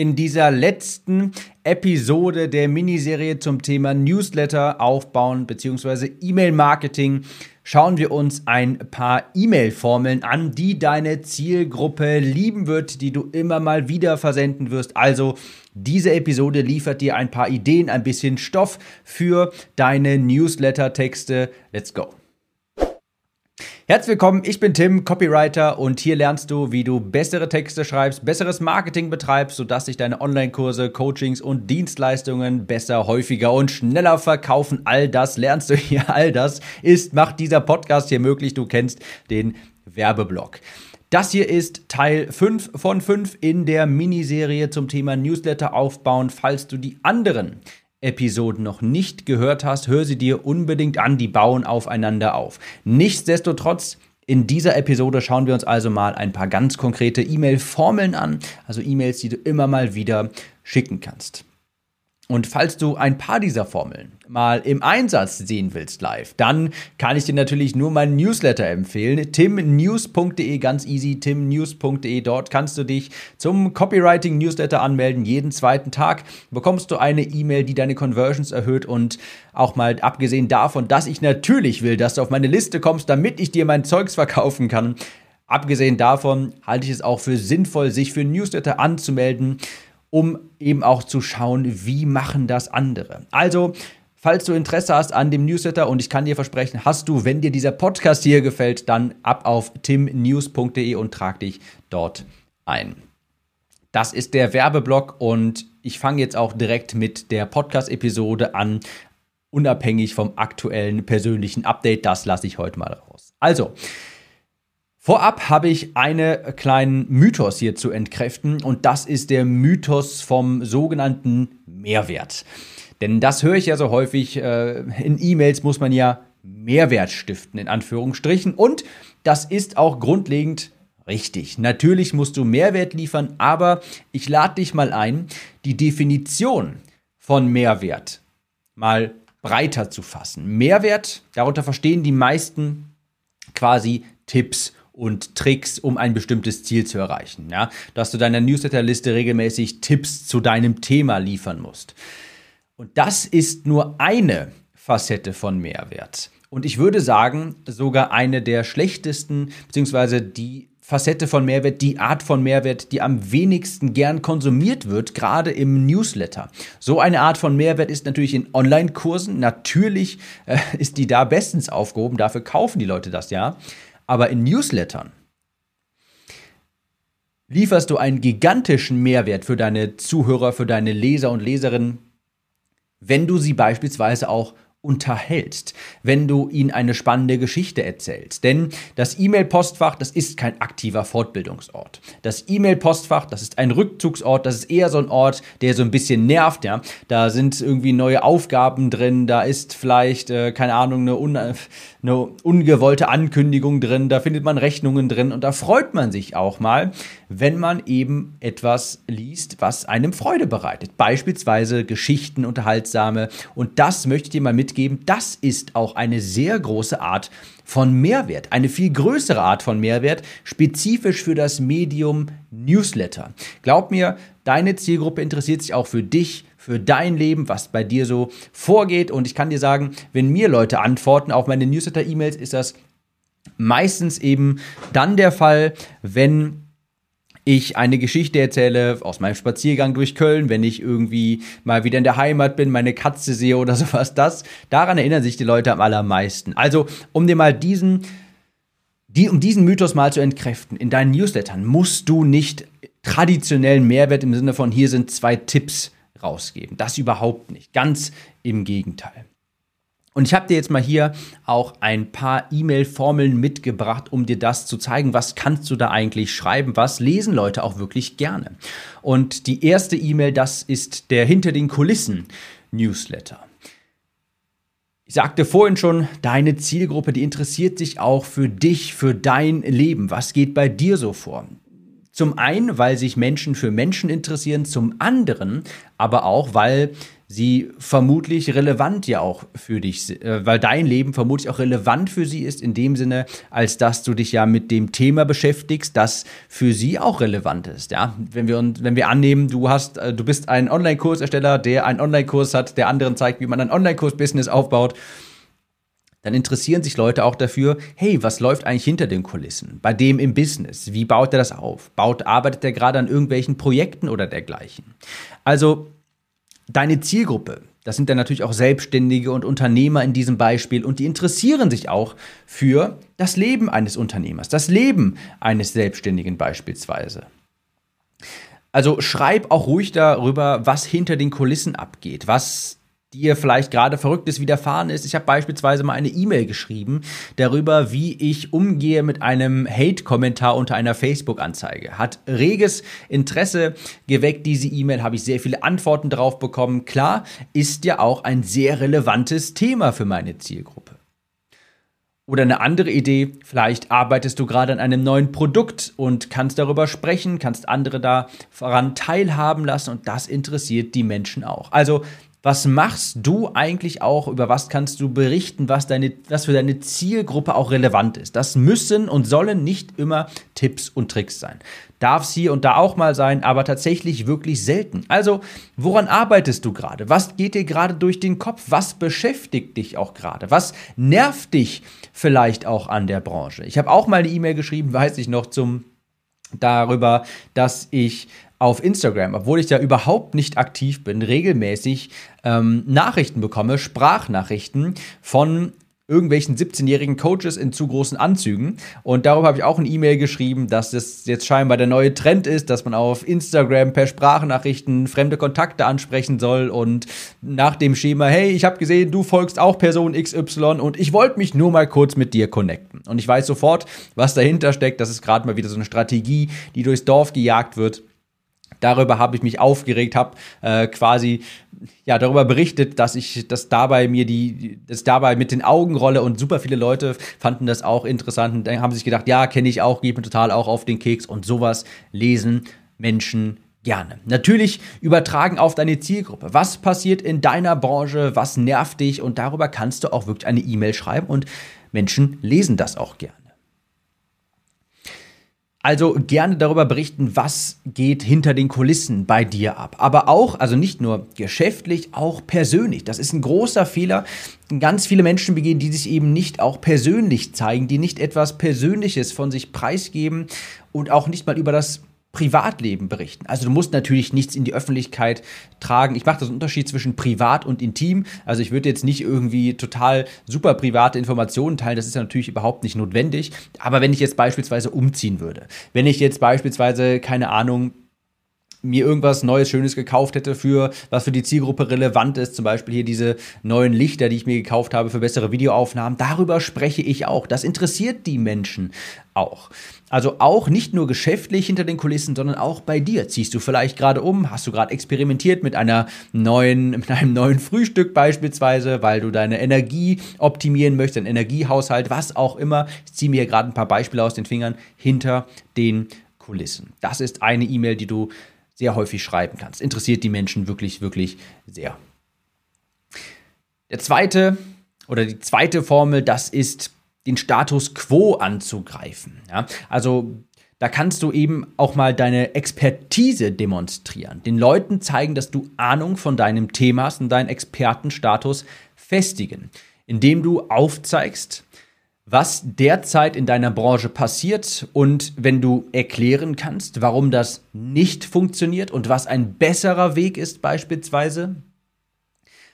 In dieser letzten Episode der Miniserie zum Thema Newsletter aufbauen bzw. E-Mail-Marketing schauen wir uns ein paar E-Mail-Formeln an, die deine Zielgruppe lieben wird, die du immer mal wieder versenden wirst. Also diese Episode liefert dir ein paar Ideen, ein bisschen Stoff für deine Newsletter-Texte. Let's go! Herzlich willkommen, ich bin Tim, Copywriter und hier lernst du, wie du bessere Texte schreibst, besseres Marketing betreibst, sodass sich deine Online-Kurse, Coachings und Dienstleistungen besser, häufiger und schneller verkaufen. All das lernst du hier, all das ist, macht dieser Podcast hier möglich. Du kennst den Werbeblock. Das hier ist Teil 5 von 5 in der Miniserie zum Thema Newsletter aufbauen. Falls du die anderen Episoden noch nicht gehört hast, hör sie dir unbedingt an, die bauen aufeinander auf. Nichtsdestotrotz, in dieser Episode schauen wir uns also mal ein paar ganz konkrete E-Mail-Formeln an, also E-Mails, die du immer mal wieder schicken kannst. Und falls du ein paar dieser Formeln mal im Einsatz sehen willst live, dann kann ich dir natürlich nur mein Newsletter empfehlen. timnews.de, ganz easy, timnews.de. Dort kannst du dich zum Copywriting Newsletter anmelden. Jeden zweiten Tag bekommst du eine E-Mail, die deine Conversions erhöht und auch mal abgesehen davon, dass ich natürlich will, dass du auf meine Liste kommst, damit ich dir mein Zeugs verkaufen kann. Abgesehen davon halte ich es auch für sinnvoll, sich für Newsletter anzumelden um eben auch zu schauen, wie machen das andere. Also, falls du Interesse hast an dem Newsletter und ich kann dir versprechen, hast du, wenn dir dieser Podcast hier gefällt, dann ab auf timnews.de und trag dich dort ein. Das ist der Werbeblock und ich fange jetzt auch direkt mit der Podcast-Episode an, unabhängig vom aktuellen persönlichen Update. Das lasse ich heute mal raus. Also, Vorab habe ich einen kleinen Mythos hier zu entkräften und das ist der Mythos vom sogenannten Mehrwert. Denn das höre ich ja so häufig, äh, in E-Mails muss man ja Mehrwert stiften, in Anführungsstrichen. Und das ist auch grundlegend richtig. Natürlich musst du Mehrwert liefern, aber ich lade dich mal ein, die Definition von Mehrwert mal breiter zu fassen. Mehrwert, darunter verstehen die meisten quasi Tipps und Tricks, um ein bestimmtes Ziel zu erreichen. Ja? Dass du deiner Newsletterliste regelmäßig Tipps zu deinem Thema liefern musst. Und das ist nur eine Facette von Mehrwert. Und ich würde sagen, sogar eine der schlechtesten, beziehungsweise die Facette von Mehrwert, die Art von Mehrwert, die am wenigsten gern konsumiert wird, gerade im Newsletter. So eine Art von Mehrwert ist natürlich in Online-Kursen. Natürlich äh, ist die da bestens aufgehoben, dafür kaufen die Leute das ja. Aber in Newslettern lieferst du einen gigantischen Mehrwert für deine Zuhörer, für deine Leser und Leserinnen, wenn du sie beispielsweise auch unterhältst, wenn du ihnen eine spannende Geschichte erzählst. Denn das E-Mail-Postfach, das ist kein aktiver Fortbildungsort. Das E-Mail-Postfach, das ist ein Rückzugsort, das ist eher so ein Ort, der so ein bisschen nervt, ja. Da sind irgendwie neue Aufgaben drin, da ist vielleicht, äh, keine Ahnung, eine, un eine ungewollte Ankündigung drin, da findet man Rechnungen drin und da freut man sich auch mal, wenn man eben etwas liest, was einem Freude bereitet. Beispielsweise Geschichten, unterhaltsame. Und das möchte ich dir mal mitgeben. Das ist auch eine sehr große Art von Mehrwert. Eine viel größere Art von Mehrwert, spezifisch für das Medium Newsletter. Glaub mir, deine Zielgruppe interessiert sich auch für dich, für dein Leben, was bei dir so vorgeht. Und ich kann dir sagen, wenn mir Leute antworten auf meine Newsletter-E-Mails, ist das meistens eben dann der Fall, wenn ich eine Geschichte erzähle aus meinem Spaziergang durch Köln, wenn ich irgendwie mal wieder in der Heimat bin, meine Katze sehe oder sowas, das, daran erinnern sich die Leute am allermeisten. Also, um dir mal diesen, die, um diesen Mythos mal zu entkräften, in deinen Newslettern musst du nicht traditionellen Mehrwert im Sinne von hier sind zwei Tipps rausgeben. Das überhaupt nicht. Ganz im Gegenteil. Und ich habe dir jetzt mal hier auch ein paar E-Mail-Formeln mitgebracht, um dir das zu zeigen, was kannst du da eigentlich schreiben, was lesen Leute auch wirklich gerne. Und die erste E-Mail, das ist der Hinter den Kulissen Newsletter. Ich sagte vorhin schon, deine Zielgruppe, die interessiert sich auch für dich, für dein Leben. Was geht bei dir so vor? Zum einen, weil sich Menschen für Menschen interessieren, zum anderen aber auch, weil sie vermutlich relevant ja auch für dich, äh, weil dein Leben vermutlich auch relevant für sie ist in dem Sinne, als dass du dich ja mit dem Thema beschäftigst, das für sie auch relevant ist. Ja, wenn wir uns, wenn wir annehmen, du hast, äh, du bist ein Online-Kursersteller, der einen Online-Kurs hat, der anderen zeigt, wie man ein Online-Kurs-Business aufbaut dann interessieren sich Leute auch dafür, hey, was läuft eigentlich hinter den Kulissen? Bei dem im Business? Wie baut er das auf? Baut, arbeitet er gerade an irgendwelchen Projekten oder dergleichen? Also, deine Zielgruppe, das sind dann natürlich auch Selbstständige und Unternehmer in diesem Beispiel und die interessieren sich auch für das Leben eines Unternehmers, das Leben eines Selbstständigen beispielsweise. Also schreib auch ruhig darüber, was hinter den Kulissen abgeht, was dir vielleicht gerade Verrücktes widerfahren ist. Ich habe beispielsweise mal eine E-Mail geschrieben darüber, wie ich umgehe mit einem Hate-Kommentar unter einer Facebook-Anzeige. Hat reges Interesse geweckt, diese E-Mail, habe ich sehr viele Antworten drauf bekommen. Klar, ist ja auch ein sehr relevantes Thema für meine Zielgruppe. Oder eine andere Idee, vielleicht arbeitest du gerade an einem neuen Produkt und kannst darüber sprechen, kannst andere daran teilhaben lassen und das interessiert die Menschen auch. Also was machst du eigentlich auch, über was kannst du berichten, was, deine, was für deine Zielgruppe auch relevant ist. Das müssen und sollen nicht immer Tipps und Tricks sein. Darf es hier und da auch mal sein, aber tatsächlich wirklich selten. Also, woran arbeitest du gerade? Was geht dir gerade durch den Kopf? Was beschäftigt dich auch gerade? Was nervt dich vielleicht auch an der Branche? Ich habe auch mal eine E-Mail geschrieben, weiß ich noch, zum darüber, dass ich auf Instagram, obwohl ich da überhaupt nicht aktiv bin, regelmäßig ähm, Nachrichten bekomme, Sprachnachrichten von irgendwelchen 17-jährigen Coaches in zu großen Anzügen. Und darüber habe ich auch eine E-Mail geschrieben, dass das jetzt scheinbar der neue Trend ist, dass man auf Instagram per Sprachnachrichten fremde Kontakte ansprechen soll und nach dem Schema, hey, ich habe gesehen, du folgst auch Person XY und ich wollte mich nur mal kurz mit dir connecten. Und ich weiß sofort, was dahinter steckt. Das ist gerade mal wieder so eine Strategie, die durchs Dorf gejagt wird Darüber habe ich mich aufgeregt, habe äh, quasi ja darüber berichtet, dass ich das dabei mir die das dabei mit den Augen rolle und super viele Leute fanden das auch interessant und dann haben sich gedacht, ja, kenne ich auch, geht mir total auch auf den Keks und sowas lesen Menschen gerne. Natürlich übertragen auf deine Zielgruppe. Was passiert in deiner Branche? Was nervt dich? Und darüber kannst du auch wirklich eine E-Mail schreiben und Menschen lesen das auch gerne. Also gerne darüber berichten, was geht hinter den Kulissen bei dir ab. Aber auch, also nicht nur geschäftlich, auch persönlich. Das ist ein großer Fehler, ganz viele Menschen begehen, die sich eben nicht auch persönlich zeigen, die nicht etwas Persönliches von sich preisgeben und auch nicht mal über das Privatleben berichten. Also du musst natürlich nichts in die Öffentlichkeit tragen. Ich mache das Unterschied zwischen privat und intim. Also ich würde jetzt nicht irgendwie total super private Informationen teilen. Das ist ja natürlich überhaupt nicht notwendig. Aber wenn ich jetzt beispielsweise umziehen würde, wenn ich jetzt beispielsweise, keine Ahnung, mir irgendwas Neues, Schönes gekauft hätte, für was für die Zielgruppe relevant ist, zum Beispiel hier diese neuen Lichter, die ich mir gekauft habe für bessere Videoaufnahmen, darüber spreche ich auch. Das interessiert die Menschen auch. Also auch nicht nur geschäftlich hinter den Kulissen, sondern auch bei dir. Ziehst du vielleicht gerade um? Hast du gerade experimentiert mit einer neuen, mit einem neuen Frühstück beispielsweise, weil du deine Energie optimieren möchtest, deinen Energiehaushalt, was auch immer. Ich ziehe mir hier gerade ein paar Beispiele aus den Fingern hinter den Kulissen. Das ist eine E-Mail, die du sehr häufig schreiben kannst. Interessiert die Menschen wirklich, wirklich sehr. Der zweite oder die zweite Formel, das ist den Status quo anzugreifen. Ja? Also da kannst du eben auch mal deine Expertise demonstrieren. Den Leuten zeigen, dass du Ahnung von deinem Thema hast und deinen Expertenstatus festigen, indem du aufzeigst, was derzeit in deiner Branche passiert und wenn du erklären kannst, warum das nicht funktioniert und was ein besserer Weg ist beispielsweise,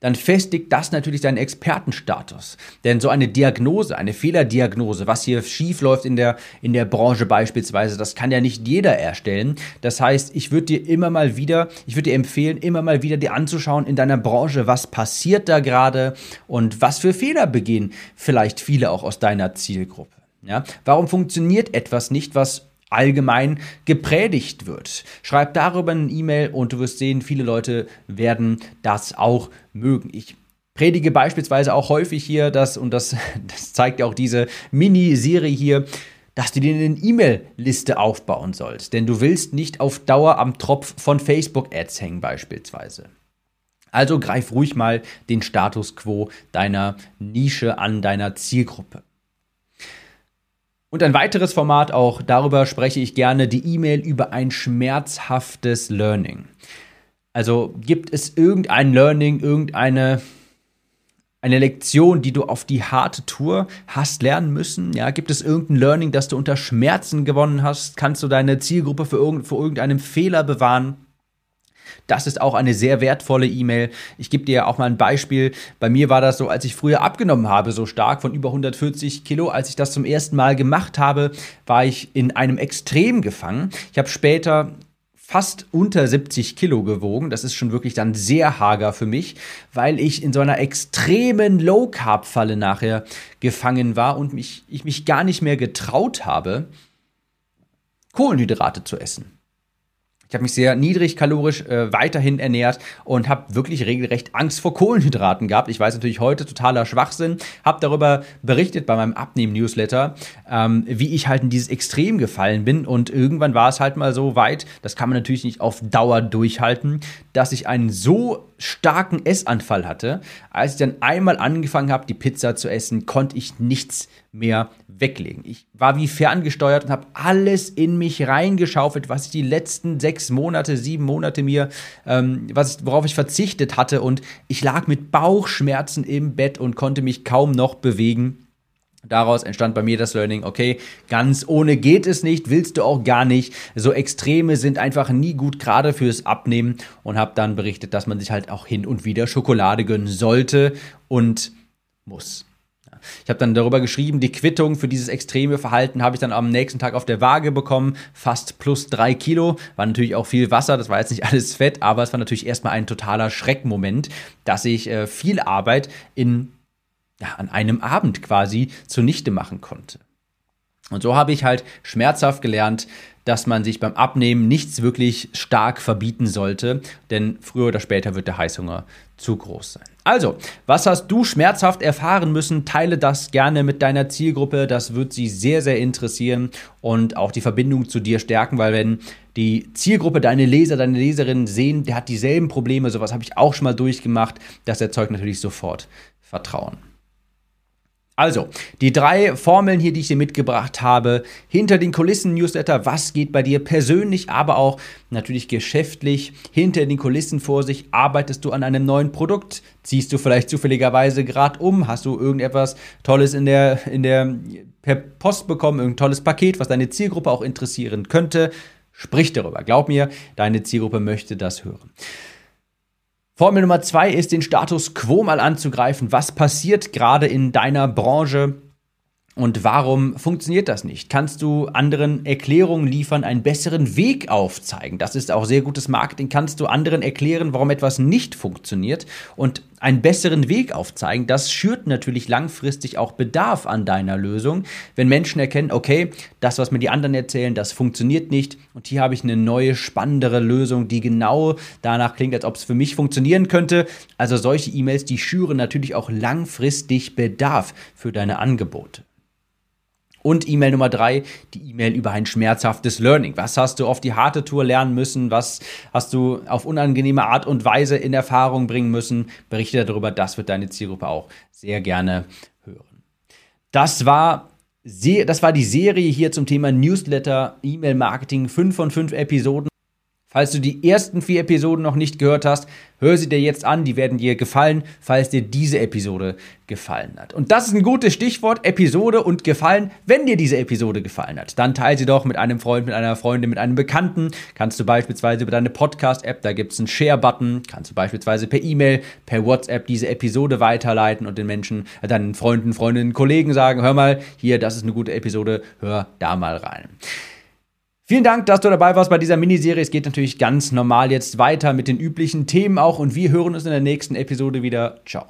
dann festigt das natürlich deinen Expertenstatus. Denn so eine Diagnose, eine Fehlerdiagnose, was hier schief läuft in der, in der Branche beispielsweise, das kann ja nicht jeder erstellen. Das heißt, ich würde dir immer mal wieder, ich würde dir empfehlen, immer mal wieder dir anzuschauen in deiner Branche, was passiert da gerade und was für Fehler begehen vielleicht viele auch aus deiner Zielgruppe. Ja? Warum funktioniert etwas nicht, was allgemein gepredigt wird. Schreib darüber eine E-Mail und du wirst sehen, viele Leute werden das auch mögen. Ich predige beispielsweise auch häufig hier, dass, und das, das zeigt ja auch diese Mini-Serie hier, dass du dir eine E-Mail-Liste aufbauen sollst. Denn du willst nicht auf Dauer am Tropf von Facebook-Ads hängen beispielsweise. Also greif ruhig mal den Status quo deiner Nische an, deiner Zielgruppe. Und ein weiteres Format, auch darüber spreche ich gerne, die E-Mail über ein schmerzhaftes Learning. Also gibt es irgendein Learning, irgendeine eine Lektion, die du auf die harte Tour hast lernen müssen? Ja, gibt es irgendein Learning, das du unter Schmerzen gewonnen hast? Kannst du deine Zielgruppe für, irgend, für irgendeinen Fehler bewahren? Das ist auch eine sehr wertvolle E-Mail. Ich gebe dir auch mal ein Beispiel. Bei mir war das so, als ich früher abgenommen habe, so stark von über 140 Kilo. Als ich das zum ersten Mal gemacht habe, war ich in einem Extrem gefangen. Ich habe später fast unter 70 Kilo gewogen. Das ist schon wirklich dann sehr hager für mich, weil ich in so einer extremen Low-Carb-Falle nachher gefangen war und mich, ich mich gar nicht mehr getraut habe, Kohlenhydrate zu essen. Ich habe mich sehr niedrigkalorisch äh, weiterhin ernährt und habe wirklich regelrecht Angst vor Kohlenhydraten gehabt. Ich weiß natürlich heute totaler Schwachsinn. Habe darüber berichtet bei meinem Abnehmen-Newsletter, ähm, wie ich halt in dieses Extrem gefallen bin. Und irgendwann war es halt mal so weit, das kann man natürlich nicht auf Dauer durchhalten, dass ich einen so starken Essanfall hatte. Als ich dann einmal angefangen habe, die Pizza zu essen, konnte ich nichts mehr weglegen. Ich war wie ferngesteuert und habe alles in mich reingeschaufelt, was ich die letzten sechs Monate, sieben Monate mir, ähm, was worauf ich verzichtet hatte. Und ich lag mit Bauchschmerzen im Bett und konnte mich kaum noch bewegen. Daraus entstand bei mir das Learning, okay, ganz ohne geht es nicht, willst du auch gar nicht. So Extreme sind einfach nie gut, gerade fürs Abnehmen. Und habe dann berichtet, dass man sich halt auch hin und wieder Schokolade gönnen sollte und muss. Ich habe dann darüber geschrieben, die Quittung für dieses extreme Verhalten habe ich dann am nächsten Tag auf der Waage bekommen, fast plus drei Kilo. War natürlich auch viel Wasser, das war jetzt nicht alles Fett, aber es war natürlich erstmal ein totaler Schreckmoment, dass ich äh, viel Arbeit in, ja, an einem Abend quasi zunichte machen konnte. Und so habe ich halt schmerzhaft gelernt, dass man sich beim Abnehmen nichts wirklich stark verbieten sollte, denn früher oder später wird der Heißhunger zu groß sein. Also, was hast du schmerzhaft erfahren müssen? Teile das gerne mit deiner Zielgruppe, das wird sie sehr, sehr interessieren und auch die Verbindung zu dir stärken, weil wenn die Zielgruppe, deine Leser, deine Leserinnen sehen, der hat dieselben Probleme, sowas habe ich auch schon mal durchgemacht, das erzeugt natürlich sofort Vertrauen. Also, die drei Formeln hier, die ich dir mitgebracht habe, hinter den Kulissen Newsletter, was geht bei dir persönlich, aber auch natürlich geschäftlich, hinter den Kulissen vor sich, arbeitest du an einem neuen Produkt, ziehst du vielleicht zufälligerweise gerade um, hast du irgendetwas Tolles in der, in der, per Post bekommen, irgendein tolles Paket, was deine Zielgruppe auch interessieren könnte, sprich darüber. Glaub mir, deine Zielgruppe möchte das hören. Formel Nummer zwei ist, den Status quo mal anzugreifen. Was passiert gerade in deiner Branche? Und warum funktioniert das nicht? Kannst du anderen Erklärungen liefern, einen besseren Weg aufzeigen? Das ist auch sehr gutes Marketing. Kannst du anderen erklären, warum etwas nicht funktioniert und einen besseren Weg aufzeigen? Das schürt natürlich langfristig auch Bedarf an deiner Lösung, wenn Menschen erkennen, okay, das, was mir die anderen erzählen, das funktioniert nicht und hier habe ich eine neue, spannendere Lösung, die genau danach klingt, als ob es für mich funktionieren könnte. Also solche E-Mails, die schüren natürlich auch langfristig Bedarf für deine Angebote. Und E-Mail Nummer drei, die E-Mail über ein schmerzhaftes Learning. Was hast du auf die harte Tour lernen müssen? Was hast du auf unangenehme Art und Weise in Erfahrung bringen müssen? Berichte darüber, das wird deine Zielgruppe auch sehr gerne hören. Das war das war die Serie hier zum Thema Newsletter, E-Mail-Marketing, 5 von 5 Episoden. Falls du die ersten vier Episoden noch nicht gehört hast, hör sie dir jetzt an, die werden dir gefallen, falls dir diese Episode gefallen hat. Und das ist ein gutes Stichwort, Episode und gefallen. Wenn dir diese Episode gefallen hat, dann teile sie doch mit einem Freund, mit einer Freundin, mit einem Bekannten. Kannst du beispielsweise über deine Podcast-App, da gibt es einen Share-Button, kannst du beispielsweise per E-Mail, per WhatsApp diese Episode weiterleiten und den Menschen, äh, deinen Freunden, Freundinnen, Kollegen sagen, hör mal, hier, das ist eine gute Episode, hör da mal rein. Vielen Dank, dass du dabei warst bei dieser Miniserie. Es geht natürlich ganz normal jetzt weiter mit den üblichen Themen auch und wir hören uns in der nächsten Episode wieder. Ciao.